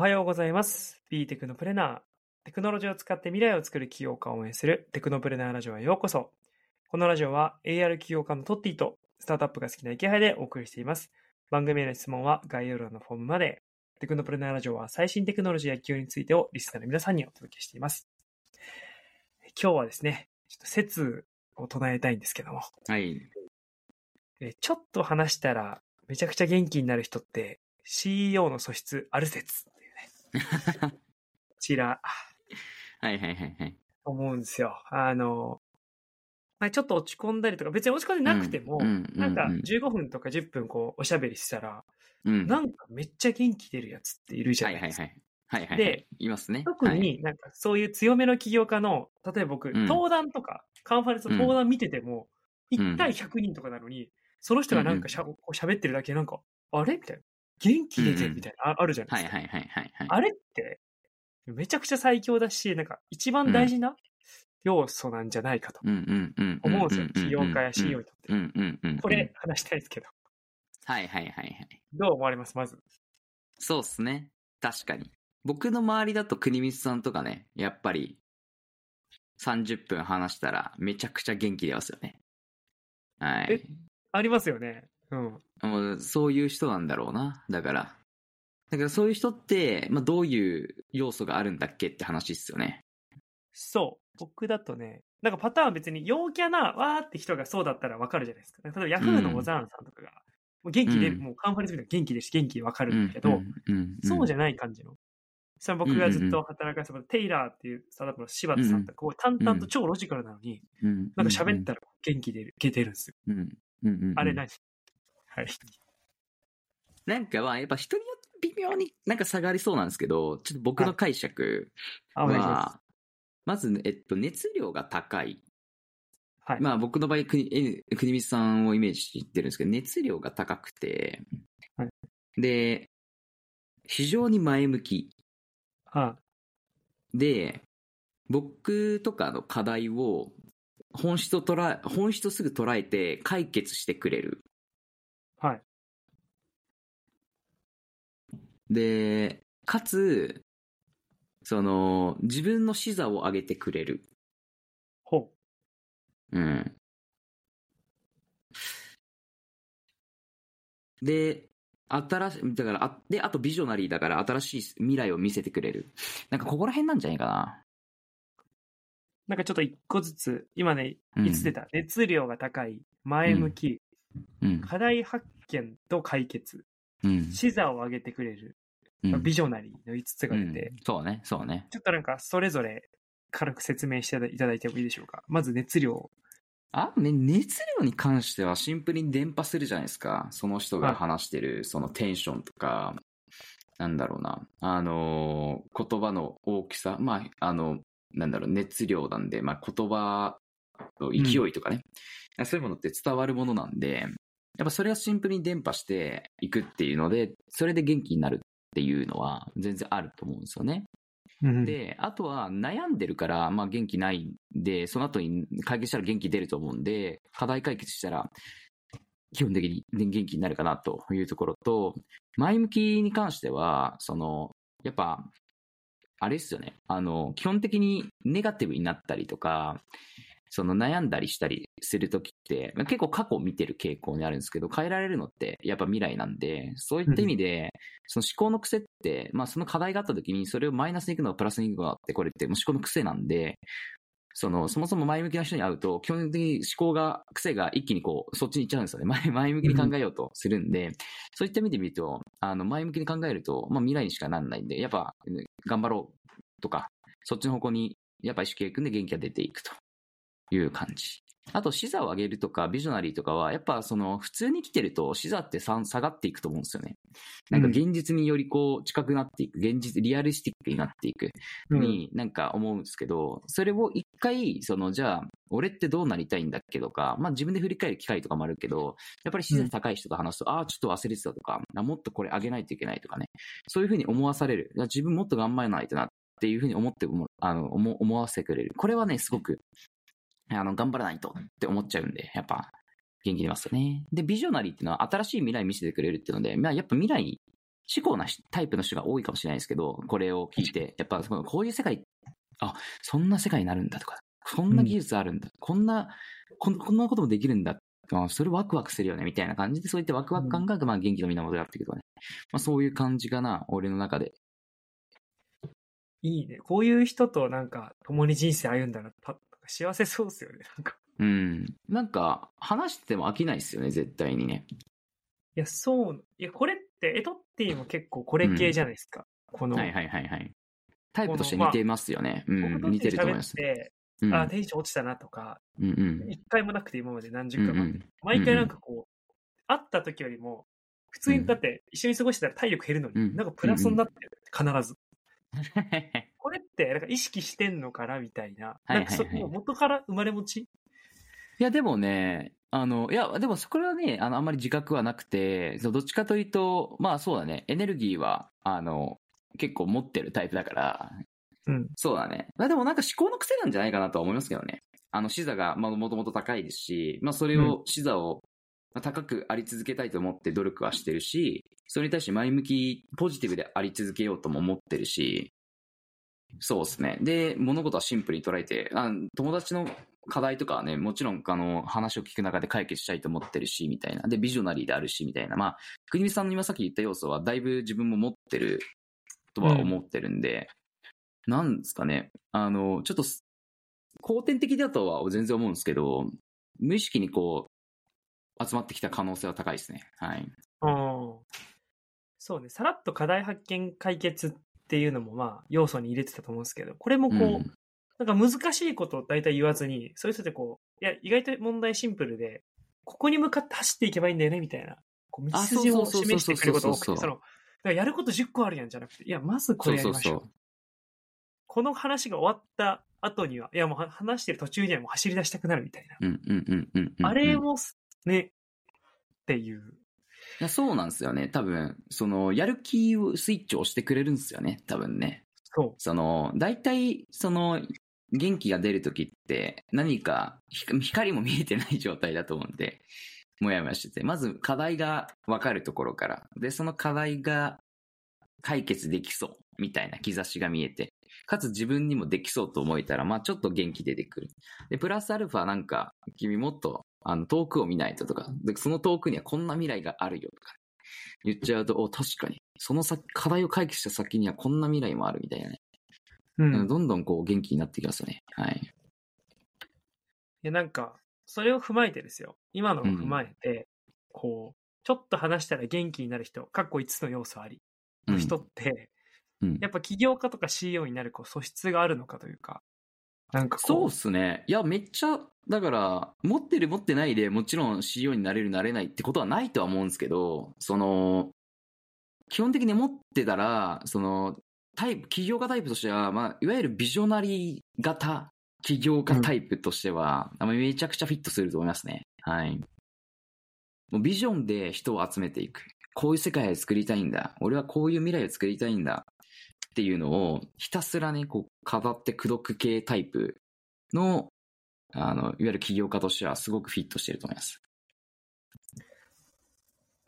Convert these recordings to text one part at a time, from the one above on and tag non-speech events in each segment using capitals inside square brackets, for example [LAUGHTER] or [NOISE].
はようございます。B テクノプレナー。テクノロジーを使って未来を作る起業家を応援するテクノプレナーラジオへようこそ。このラジオは AR 起業家のトッティとスタートアップが好きな池原でお送りしています。番組への質問は概要欄のフォームまで。テクノプレナーラジオは最新テクノロジーや企業についてをリスナーの皆さんにお届けしています。今日はですね、ちょっと説を唱えたいんですけども、はい。えちょっと話したらめちゃくちゃ元気になる人って CEO の素質ある説。こちら、はいはいはいはい。思うんですよ。あの、まあ、ちょっと落ち込んだりとか、別に落ち込んでなくても、うんうんなんかうんうん15分とか10分こうおしゃべりしたら、うん。なんかめっちゃ元気出るやつっているじゃないですか。はいはいはい。はいはい、はい。で、いますね。特になんかそういう強めの起業家の、例えば僕、うん登壇とか、カンファレンスの登壇見てても、ん1対100人とかなのに、その人がなんかしゃ、こう喋ってるだけなんか、あれ？みたいな。元気出てるみたいな、ああるじゃないですか。はいはいはいはいはい。あれって、めちゃくちゃ最強だし、なんか一番大事な要素なんじゃないかと。思うんですよ。起業家や CEO にとって。これ、話したいですけど、はいはいはいはい。どう思われます？まず。そうっすね。確かに。僕の周りだと国光さんとかね、やっぱり30分話したらめちゃくちゃ元気出ますよね。はいえ。ありますよね。うん。もうそういう人なんだろうな。だから。だからそういう人って、まあ、どういう要素があるんだっけって話っすよね。そう。僕だとね、なんかパターンは別に陽キャな、わーって人がそうだったらわかるじゃないですか。例えばヤフーの小沢さんとかが、もう元気で、うんもうカンファレンス見たら元気でし元気でわかるんだけど、うんうんそうじゃゃない感じの。それは僕がずっと働かせてテイラーっていうスタートアップの柴田さんとか、こう淡々と超ロジカルなのに、なんか喋ったら元気出る、出てるんですよ。うんうんうんうんあれ何？はい。なんかまあやっぱ人によって微妙になんか差がありそうなんですけど、ちょっと僕の解釈あ、お願いしまは、まずね、えっと、熱量が高い。す。はい。まあ僕の場合、国光さんをイメージしてるんですけど、熱量が高くてはい、で、非常に前向き。あで、僕とかの課題を本質を捉え、本質をすぐ捉えて解決してくれる。はい。で、かつ、その、自分の視座を上げてくれる。ほうん。で、新しい、だから、あで、あとビジョナリーだから新しい未来を見せてくれる。なんかここら辺なんじゃないかな。う。なんかちょっと一個ずつ、今ね、うんいつ出た、熱量が高い、前向き、うん。課題発見と解決、うん。視座を上げてくれる、うんビジョナリーの5つが出て、うんそうね、そうね。ちょっとなんかそれぞれ軽く説明していただいてもいいでしょうか？まず熱量。あ、ね、熱量に関してはシンプルに伝播するじゃないですか。その人が話してる、そのテンションとか、なんだろうな。あのー言葉の大きさ。まあ、あの、なんだろう、熱量なんで、まあ、言葉と勢いとかね、そういうものって伝わるものなんで、やっぱそれがシンプルに伝播していくっていうので、それで元気になるっていうのは全然あると思うんですよね。で、あとは悩んでるから、まあ元気ないんで、その後に解決したら元気出ると思うんで、課題解決したら、基本的に元気になるかなというところと、前向きに関しては、その、やっぱ、あれですよね。あの、基本的にネガティブになったりとか、その悩んだりしたりするときって、結構過去を見てる傾向にあるんですけど、変えられるのってやっぱ未来なんで、そういった意味で、その思考の癖って、まあその課題があったときにそれをマイナスに行くのかプラスに行くのかってこれってもう思考の癖なんで、その、そもそも前向きな人に会うと、基本的に思考が、癖が一気にこう、そっちに行っちゃうんですよね。前 [LAUGHS] 向きに考えようとするんで、そういった意味で見ると、あの、前向きに考えると、まあ未来にしかなんないんで、やっぱ、頑張ろうとか、そっちの方向に、やっぱ意識がいくんで元気が出ていくという感じ。あと、視座を上げるとか、ビジョナリーとかは、やっぱその、普通に生きてると、視座ってさ下がっていくと思うんですよね。なんか現実によりこう、近くなっていく、現実、リアリスティックになっていく。うんになんか思うんですけど、それを一回、その、じゃあ、俺ってどうなりたいんだっけとか、まあ自分で振り返る機会とかもあるけど、やっぱり自然高い人と話すと、ああ、ちょっと忘れてたとか、あもっとこれ上げないといけないとかね、そういうふうに思わされる。自分もっと頑張らないとなっていうふうに思っても、あの、思思わせてくれる。これはね、すごく、あの、頑張らないとって思っちゃうんで、やっぱ、元気出ますよね。で、ビジョナリーっていうのは新しい未来見せてくれるっていうので、まあやっぱ未来思考なタイプの人が多いかもしれないですけど、これを聞いて、やっぱこういう世界、あ、そんな世界になるんだとか、こんな技術あるんだ、うん、こんなこん、こんなこともできるんだ。あそれワクワクするよね、みたいな感じで、そういったワクワク感が、まあ、元気の源だってけどね。まあ、そういう感じかな、俺の中で。いいね。こういう人となんか、共に人生歩んだら、幸せそうですよね、なんか。うん。なんか、話してても飽きないですよね、絶対にね。いや、そう。いや、これって、エトッティも結構これ系じゃないですか。うん、この。はいはいはいはい。タイプとして似てますよね。まあ、うん、似てると思います。うん、あテンション落ちたなとか、一、うんうん、回もなくて今まで何十回も、うんうん、毎回なんかこう、会った時よりも、普通にだって一緒に過ごしてたら体力減るのに、うん、なんかプラスになってる、必ず。[LAUGHS] これってなんか意識してんのかなみたいな。なんかそ、はいはい、元から生まれ持ち？いやでもね、あの、いや、でもそこはね、あの、あんまり自覚はなくて、どっちかというと、まあそうだね、エネルギーは、あの、結構持ってるタイプだから、うん。そうだね。まあでもなんか思考の癖なんじゃないかなとは思いますけどね。あの、視座が、まあもともと高いですし、まあそれを、視座を高くあり続けたいと思って努力はしてるし、それに対して前向き、ポジティブであり続けようとも思ってるし、そうですね。で、物事はシンプルに捉えて、あ友達の課題とかはね、もちろん、あの、話を聞く中で解決したいと思ってるし、みたいな。で、ビジョナリーであるし、みたいな。まあ、国見さんの今さっき言った要素は、だいぶ自分も持ってるとは思ってるんで、うん、なんですかね。あの、ちょっと、後天的だとは全然思うんですけど、無意識にこう、集まってきた可能性は高いですね。はい。そうね。さらっと課題発見解決っていうのもまあ要素に入れてたと思うんですけど、これもこう、うん、なんか難しいことを大体言わずに、そういう人ってこう、いや、意外と問題シンプルで、ここに向かって走っていけばいいんだよね、みたいな。こう道筋を示してくれることが多くて、その、やること10個あるやんじゃなくて、いや、まずこれやりましょう。そうそうそうこの話が終わった後には、いやもう話してる途中にはもう走り出したくなるみたいな。あれもね、っていう。いや、そうなんですよね。多分、その、やる気をスイッチを押してくれるんですよね。多分ね。そう。その、大体、その、元気が出るときって、何か、光も見えてない状態だと思うんで、もやもやしてて、まず課題が分かるところから、で、その課題が解決できそう、みたいな兆しが見えて、かつ自分にもできそうと思えたら、まあちょっと元気出てくる。で、プラスアルファなんか、君もっとあの、遠くを見ないととか、で、その遠くにはこんな未来があるよとか、言っちゃうと、お、確かに。その先、課題を解決した先にはこんな未来もあるみたいなね。うん。どんどんこう元気になってきますよね。はい。いや、なんか、それを踏まえてですよ。今のを踏まえて、うん、こう、ちょっと話したら元気になる人、かっこ5つの要素あり、の人って、うん、やっぱ起業家とか CEO になるこう素質があるのかというか、なんかそうっすね。いや、めっちゃ、だから、持ってる持ってないでもちろん CEO になれるなれないってことはないとは思うんですけど、その、基本的に持ってたら、その、タイプ、起業家タイプとしては、まあ、いわゆるビジョナリー型起業家タイプとしては、うん、めちゃくちゃフィットすると思いますね。はい。もうビジョンで人を集めていく。こういう世界を作りたいんだ。俺はこういう未来を作りたいんだ。っていうのをひたすらね、こう、語って口説く系タイプの、あの、いわゆる起業家としてはすごくフィットしてると思います。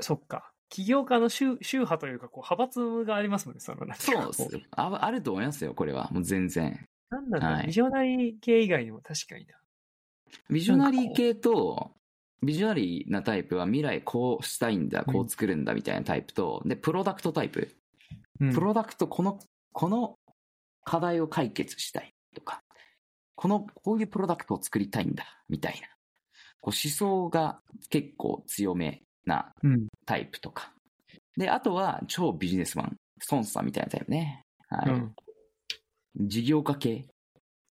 そっか。起業家の宗宗派というか、こう、派閥がありますもんね、そのそうですよあ。あると思いますよ、これは。もう全然。なんだろう、はい、ビジョナリー系以外にも確かにな。ビジョナリー系と、ビジョナリーなタイプは未来こうしたいんだ、こう作るんだみたいなタイプと、で、プロダクトタイプ。プロダクト、このこの課題を解決したいとか、この、こういうプロダクトを作りたいんだ、みたいな。こう思想が結構強めなタイプとか。うん、で、あとは超ビジネスマン、孫さんみたいなタイプね。はい。うん、事業家系、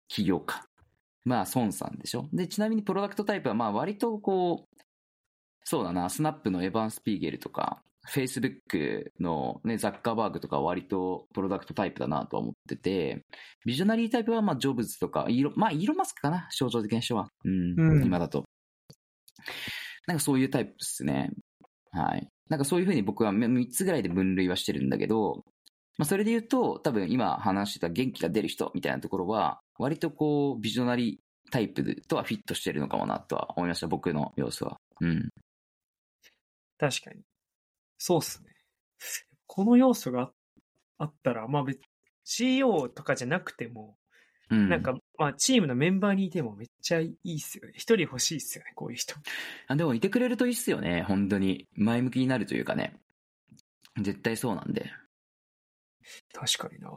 起業家。まあ、孫さんでしょ。で、ちなみにプロダクトタイプは、まあ、割とこう、そうだな、スナップのエヴァン・スピーゲルとか、Facebook のね、ザッカーバーグとか割とプロダクトタイプだなとは思ってて、ビジョナリータイプはまあジョブズとか、イーロまあイーロンマスクかな、象徴的な人は。うん、うん、今だと。なんかそういうタイプですね。はい。なんかそういうふうに僕は3つぐらいで分類はしてるんだけど、まあそれで言うと、多分今話してた元気が出る人みたいなところは、割とこう、ビジョナリータイプとはフィットしてるのかもなとは思いました、僕の様子は。うん。確かに。そうっすね。この要素があったら、まあ別、CEO とかじゃなくても、うん。なんか、まあ、チームのメンバーにいてもめっちゃいいっすよね。一人欲しいっすよね、こういう人。あ、でもいてくれるといいっすよね。本当に。前向きになるというかね。絶対そうなんで。確かにな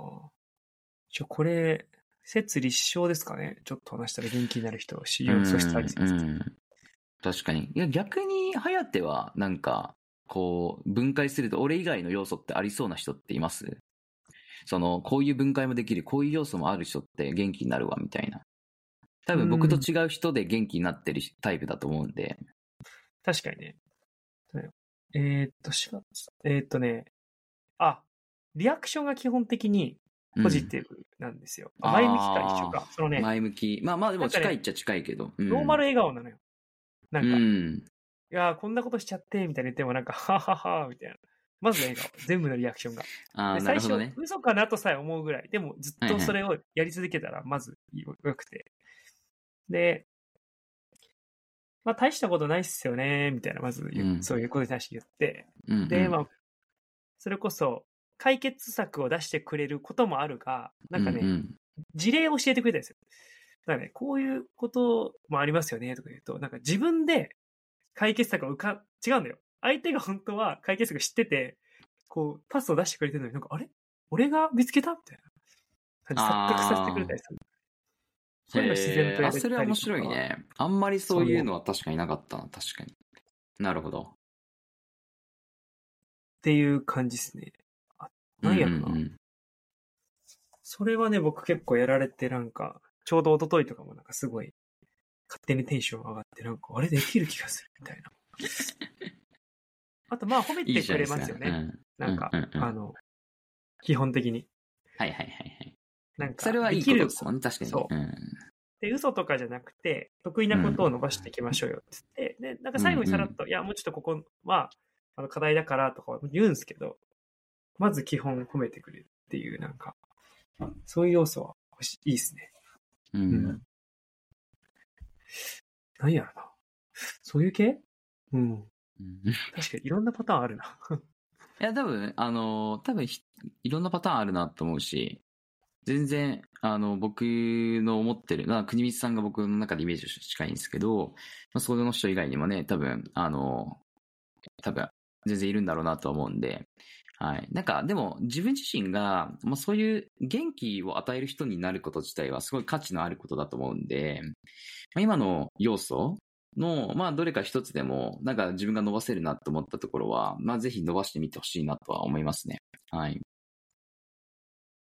じゃ、これ、説立証ですかね。ちょっと話したら元気になる人、CEO 素質あり説。うんうん確かに。いや、逆に、ハヤテは、なんか、こう、分解すると、俺以外の要素ってありそうな人っています？その、こういう分解もできる、こういう要素もある人って元気になるわ、みたいな。多分僕と違う人で元気になってるタイプだと思うんで。確かにね。えーっと、しがえーっとね、あ、リアクションが基本的にうんポジティブなんですよ。あー前向きか一緒か。そのね、前向き。まあまあでも近いっちゃ近いけど。うんノーマル笑顔なのよ。なんか、いうん。やーこんなことしちゃって、みたいな言ってもなんか、はははみたいな。まず笑顔。全部のリアクションが。ああ、で最初、なるほどね。嘘かなとさえ思うぐらい。でも、ずっとそれをやり続けたら、まずよくて。で、まあ、大したことないっすよね、みたいな、まず言う、うんそういうことに対して言って。うんうんで、まあ、それこそ、解決策を出してくれることもあるが、なんかね、ううん事例を教えてくれたんですよ。だからね、こういうこともありますよね、とか言うと、なんか自分で解決策を浮か、違うんだよ。相手が本当は解決策知ってて、こう、パスを出してくれてるのに、なんか、あれ？俺が見つけた？みたいな。錯覚させてくれたりする。そういうの自然とやれたりとかそれは面白い。ね。あんまりそういうのは確かになかったな、確かに。なるほど。っていう感じですね。あ、なんやろな。うんうんうんそれはね、僕結構やられて、なんか、ちょうど一昨日とかもなんかすごい、勝手にテンション上がって、なんか、あれできる気がするみたいな。[LAUGHS] あと、まあ、褒めいいてくれますよね。うんなんか、うんうんうんあの、基本的に。はいはいはいはい。なんか、それはいいことですもんね、確かに。そううんで、嘘とかじゃなくて、得意なことを伸ばしていきましょうよって言って、で、なんか最後にさらっと、いや、もうちょっとここは、あの、課題だからとか言うんですけど、まず基本褒めてくれるっていう、なんか、そういう要素は欲しいいですね。ううんん。何やろな。そういう系？うん。うん確かにいろんなパターンあるな。[LAUGHS] いや、多分、あの、多分ひ、いろんなパターンあるなと思うし、全然、あの、僕の思ってる、まあ、国光さんが僕の中でイメージと近いんですけど、まあ、その人以外にもね、多分、あの、多分、全然いるんだろうなと思うんで、はい。なんか、でも、自分自身が、まあ、そういう元気を与える人になること自体はすごい価値のあることだと思うんで、まあ、今の要素の、まあ、どれか一つでも、なんか自分が伸ばせるなと思ったところは、まあ、ぜひ伸ばしてみてほしいなとは思いますね。はい。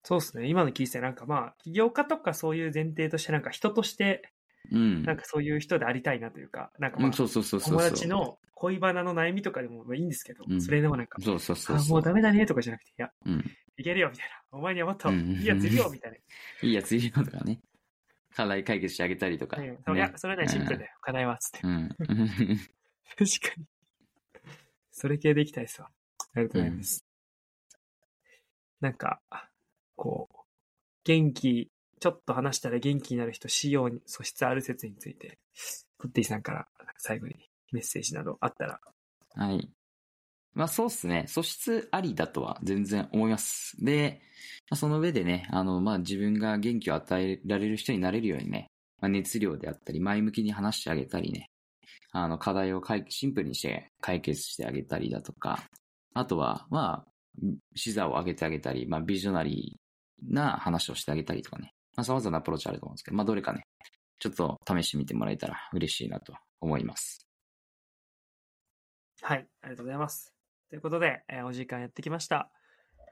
そうですね。今の聞いてなんかまあ、起業家とかそういう前提として、なんか人として、うん。なんかそういう人でありたいなというか、なんかまあうん、、そうそうそうそう。友達。の恋バナの悩みとかでもまあいいんですけど、うんそれでもなんか、そうそうそうあ、そう。もうダメだねとかじゃなくて、いや、うん。いけるよみたいな。お前にはもっとうんいいやついるよみたい [LAUGHS] いいやついるよとかね。課題解決してあげたりとか。な。ねいや、それね、シンプルだよ。課題は、つって。うん。[LAUGHS] [LAUGHS] 確かに。それ系でいきたいですわ。ありがとうございます。なんか、こう、元気、ちょっと話したら元気になる人、仕様に素質ある説について、クッティさんから最後にメッセージなどあったら。はい。まあそうっすね。素質ありだとは全然思います。で、まあ、その上でね、あの、まあ自分が元気を与えられる人になれるようにね、まあ、熱量であったり、前向きに話してあげたりね、あの、課題を解シンプルにして解決してあげたりだとか、あとは、まあ、視座を上げてあげたり、まあビジョナリーな話をしてあげたりとかね、まあ様々なアプローチあると思うんですけど、まあどれかね、ちょっと試してみてもらえたら嬉しいなと思います。はい、ありがとうございます。ということで、えーお時間やってきました。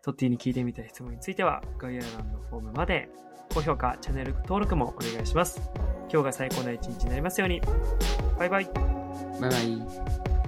トッティに聞いてみたい質問については、概要欄のフォームまで、高評価、チャンネル登録もお願いします。今日が最高な一日になりますように。バイバイ。バイバイ。